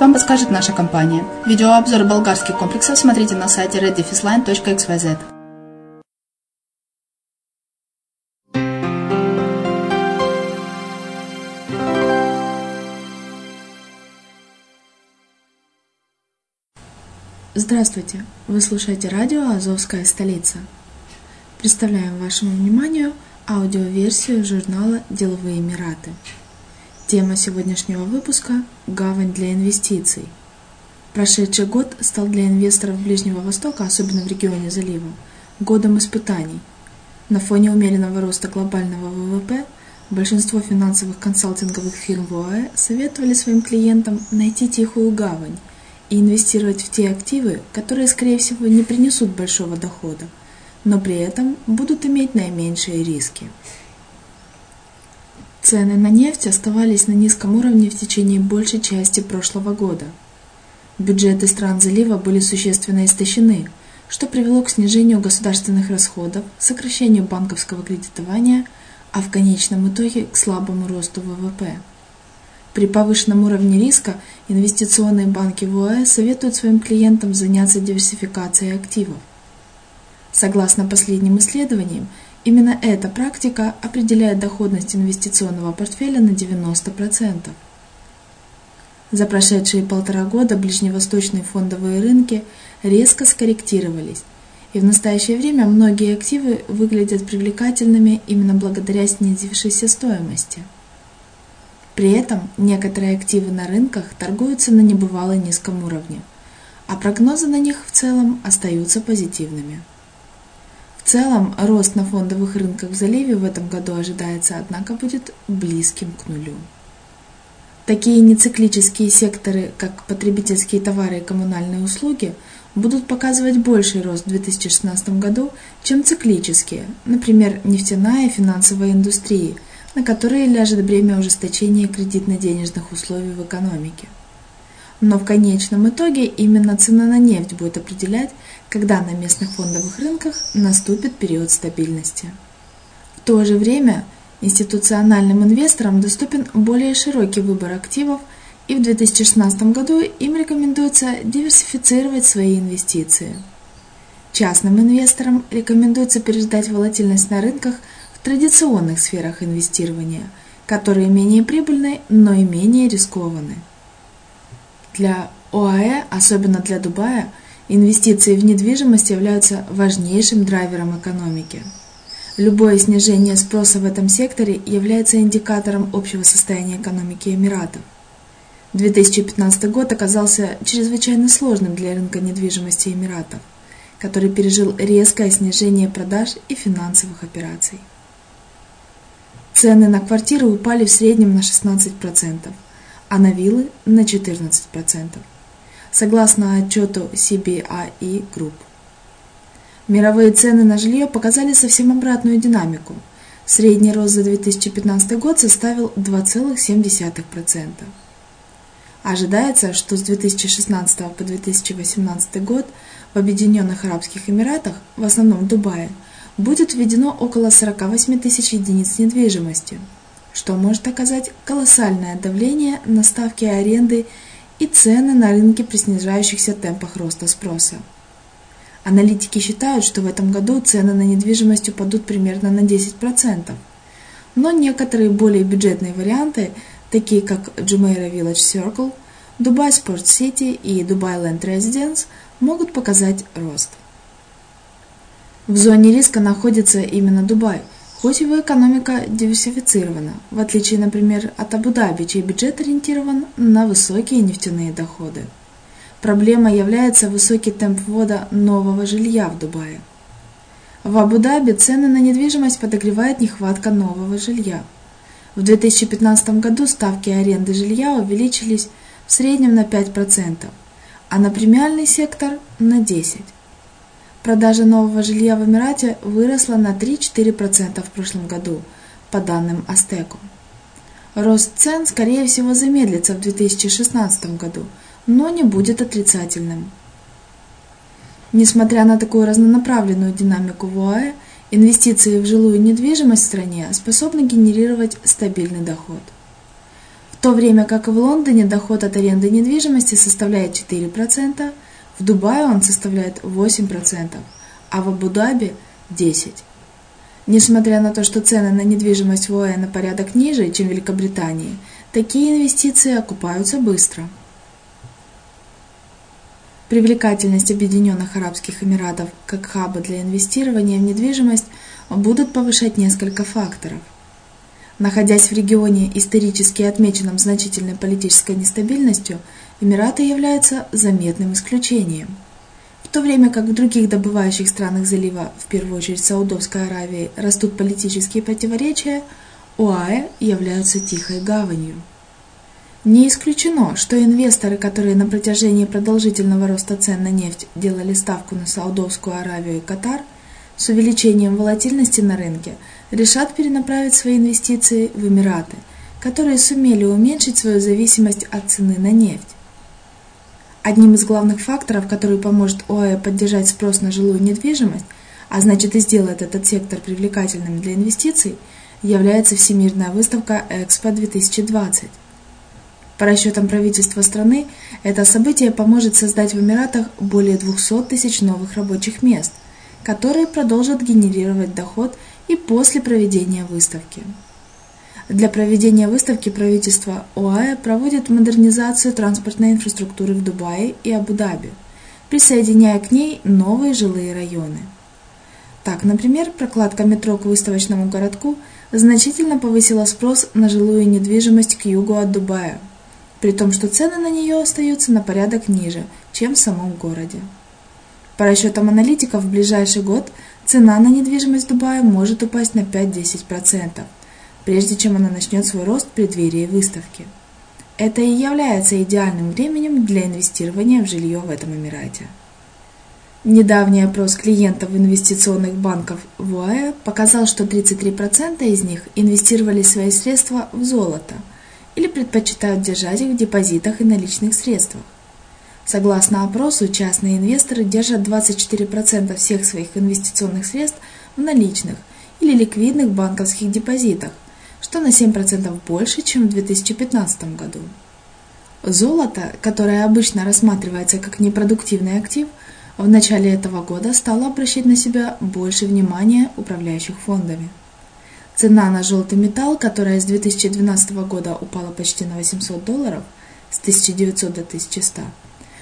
вам подскажет наша компания. Видеообзор болгарских комплексов смотрите на сайте reddefisline.xyz. Здравствуйте! Вы слушаете радио «Азовская столица». Представляем вашему вниманию аудиоверсию журнала «Деловые Эмираты». Тема сегодняшнего выпуска – «Гавань для инвестиций». Прошедший год стал для инвесторов Ближнего Востока, особенно в регионе залива, годом испытаний. На фоне умеренного роста глобального ВВП большинство финансовых консалтинговых фирм в ОАЭ советовали своим клиентам найти тихую гавань и инвестировать в те активы, которые, скорее всего, не принесут большого дохода – но при этом будут иметь наименьшие риски. Цены на нефть оставались на низком уровне в течение большей части прошлого года. Бюджеты стран залива были существенно истощены, что привело к снижению государственных расходов, сокращению банковского кредитования, а в конечном итоге к слабому росту ВВП. При повышенном уровне риска инвестиционные банки в ОАЭ советуют своим клиентам заняться диверсификацией активов – Согласно последним исследованиям, именно эта практика определяет доходность инвестиционного портфеля на 90%. За прошедшие полтора года ближневосточные фондовые рынки резко скорректировались, и в настоящее время многие активы выглядят привлекательными именно благодаря снизившейся стоимости. При этом некоторые активы на рынках торгуются на небывало низком уровне, а прогнозы на них в целом остаются позитивными. В целом, рост на фондовых рынках в заливе в этом году ожидается, однако будет близким к нулю. Такие нециклические секторы, как потребительские товары и коммунальные услуги, будут показывать больший рост в 2016 году, чем циклические, например, нефтяная и финансовая индустрии, на которые ляжет бремя ужесточения кредитно-денежных условий в экономике. Но в конечном итоге именно цена на нефть будет определять, когда на местных фондовых рынках наступит период стабильности. В то же время институциональным инвесторам доступен более широкий выбор активов, и в 2016 году им рекомендуется диверсифицировать свои инвестиции. Частным инвесторам рекомендуется переждать волатильность на рынках в традиционных сферах инвестирования, которые менее прибыльны, но и менее рискованны. Для ОАЭ, особенно для Дубая, инвестиции в недвижимость являются важнейшим драйвером экономики. Любое снижение спроса в этом секторе является индикатором общего состояния экономики Эмиратов. 2015 год оказался чрезвычайно сложным для рынка недвижимости Эмиратов, который пережил резкое снижение продаж и финансовых операций. Цены на квартиры упали в среднем на 16% а на виллы на 14%, согласно отчету CBRE Group. Мировые цены на жилье показали совсем обратную динамику. Средний рост за 2015 год составил 2,7%. Ожидается, что с 2016 по 2018 год в Объединенных Арабских Эмиратах, в основном в Дубае, будет введено около 48 тысяч единиц недвижимости – что может оказать колоссальное давление на ставки аренды и цены на рынке при снижающихся темпах роста спроса. Аналитики считают, что в этом году цены на недвижимость упадут примерно на 10%, но некоторые более бюджетные варианты, такие как Jumeirah Village Circle, Dubai Sport City и Dubai Land Residence, могут показать рост. В зоне риска находится именно Дубай – Хоть его экономика диверсифицирована, в отличие, например, от Абу-Даби, чей бюджет ориентирован на высокие нефтяные доходы. Проблема является высокий темп ввода нового жилья в Дубае. В Абу-Даби цены на недвижимость подогревает нехватка нового жилья. В 2015 году ставки аренды жилья увеличились в среднем на 5%, а на премиальный сектор на 10%. Продажа нового жилья в Эмирате выросла на 3-4% в прошлом году, по данным Астеку. Рост цен, скорее всего, замедлится в 2016 году, но не будет отрицательным. Несмотря на такую разнонаправленную динамику в ОАЭ, инвестиции в жилую недвижимость в стране способны генерировать стабильный доход. В то время как в Лондоне доход от аренды недвижимости составляет 4%, в Дубае он составляет 8%, а в Абу-Даби – 10%. Несмотря на то, что цены на недвижимость в ОАЭ на порядок ниже, чем в Великобритании, такие инвестиции окупаются быстро. привлекательность Объединенных Арабских Эмиратов как хаба для инвестирования в недвижимость будут повышать несколько факторов. Находясь в регионе, исторически отмеченном значительной политической нестабильностью, Эмираты являются заметным исключением. В то время как в других добывающих странах залива, в первую очередь Саудовской Аравии, растут политические противоречия, ОАЭ являются тихой гаванью. Не исключено, что инвесторы, которые на протяжении продолжительного роста цен на нефть делали ставку на Саудовскую Аравию и Катар, с увеличением волатильности на рынке решат перенаправить свои инвестиции в Эмираты, которые сумели уменьшить свою зависимость от цены на нефть. Одним из главных факторов, который поможет ОАЭ поддержать спрос на жилую недвижимость, а значит и сделает этот сектор привлекательным для инвестиций, является Всемирная выставка Экспо 2020. По расчетам правительства страны, это событие поможет создать в Эмиратах более 200 тысяч новых рабочих мест, которые продолжат генерировать доход и после проведения выставки. Для проведения выставки правительство ОАЭ проводит модернизацию транспортной инфраструктуры в Дубае и Абу-Даби, присоединяя к ней новые жилые районы. Так, например, прокладка метро к выставочному городку значительно повысила спрос на жилую недвижимость к югу от Дубая – при том, что цены на нее остаются на порядок ниже, чем в самом городе. По расчетам аналитиков, в ближайший год цена на недвижимость Дубая может упасть на 5-10%, прежде чем она начнет свой рост в преддверии выставки. Это и является идеальным временем для инвестирования в жилье в этом Эмирате. Недавний опрос клиентов инвестиционных банков в УАЭ показал, что 33% из них инвестировали свои средства в золото – или предпочитают держать их в депозитах и наличных средствах. Согласно опросу, частные инвесторы держат 24% всех своих инвестиционных средств в наличных или ликвидных банковских депозитах, что на 7% больше, чем в 2015 году. Золото, которое обычно рассматривается как непродуктивный актив, в начале этого года стало обращать на себя больше внимания управляющих фондами. Цена на желтый металл, которая с 2012 года упала почти на 800 долларов, с 1900 до 1100,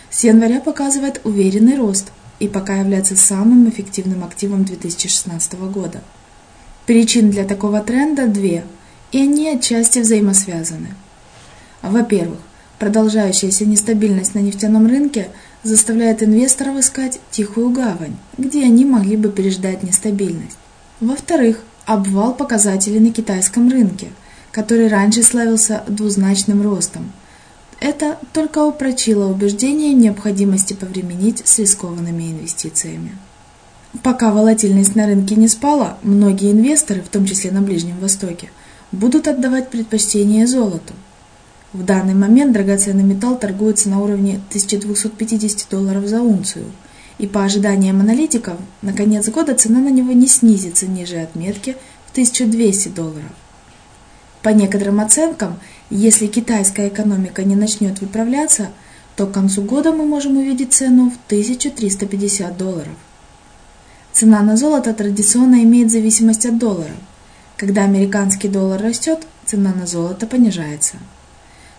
с января показывает уверенный рост и пока является самым эффективным активом 2016 года. Причин для такого тренда две, и они отчасти взаимосвязаны. Во-первых, продолжающаяся нестабильность на нефтяном рынке заставляет инвесторов искать тихую гавань, где они могли бы переждать нестабильность. Во-вторых, обвал показателей на китайском рынке, который раньше славился двузначным ростом. Это только упрочило убеждение необходимости повременить с рискованными инвестициями. Пока волатильность на рынке не спала, многие инвесторы, в том числе на Ближнем Востоке, будут отдавать предпочтение золоту. В данный момент драгоценный металл торгуется на уровне 1250 долларов за унцию – и по ожиданиям аналитиков, на конец года цена на него не снизится ниже отметки в 1200 долларов. По некоторым оценкам, если китайская экономика не начнет выправляться, то к концу года мы можем увидеть цену в 1350 долларов. Цена на золото традиционно имеет зависимость от доллара. Когда американский доллар растет, цена на золото понижается.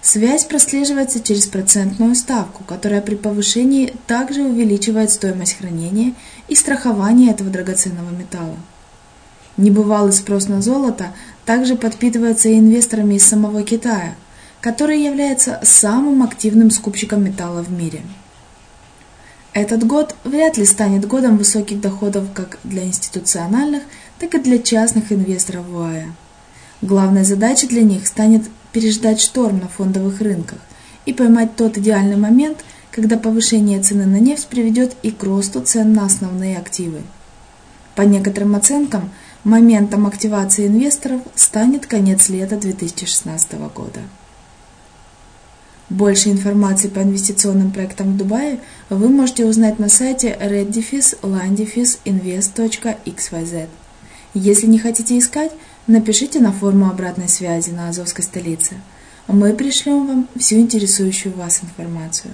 Связь прослеживается через процентную ставку, которая при повышении также увеличивает стоимость хранения и страхования этого драгоценного металла. Небывалый спрос на золото также подпитывается и инвесторами из самого Китая, который является самым активным скупщиком металла в мире. Этот год вряд ли станет годом высоких доходов как для институциональных, так и для частных инвесторов в ОАЭ. Главной задачей для них станет переждать шторм на фондовых рынках и поймать тот идеальный момент, когда повышение цены на нефть приведет и к росту цен на основные активы. По некоторым оценкам, моментом активации инвесторов станет конец лета 2016 года. Больше информации по инвестиционным проектам в Дубае вы можете узнать на сайте reddefis-line-invest.xyz. Если не хотите искать, Напишите на форму обратной связи на Азовской столице. Мы пришлем вам всю интересующую вас информацию.